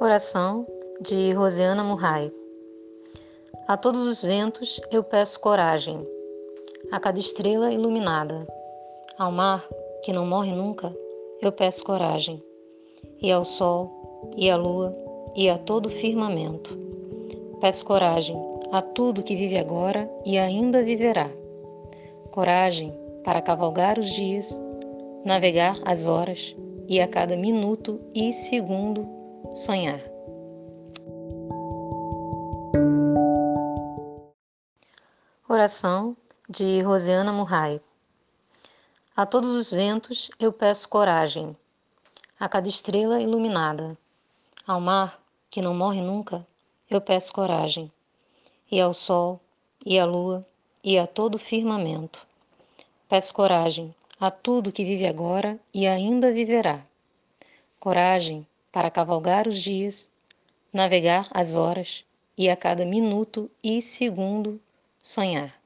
Oração de Rosiana Murray. A todos os ventos eu peço coragem, a cada estrela iluminada. Ao mar, que não morre nunca, eu peço coragem, e ao sol, e à lua, e a todo firmamento. Peço coragem a tudo que vive agora e ainda viverá. Coragem para cavalgar os dias, navegar as horas e a cada minuto e segundo sonhar. Oração de Rosiana Murray. A todos os ventos eu peço coragem, a cada estrela iluminada. Ao mar, que não morre nunca, eu peço coragem, e ao sol, e à lua, e a todo firmamento. Peço coragem a tudo que vive agora e ainda viverá. Coragem para cavalgar os dias, navegar as horas e a cada minuto e segundo sonhar.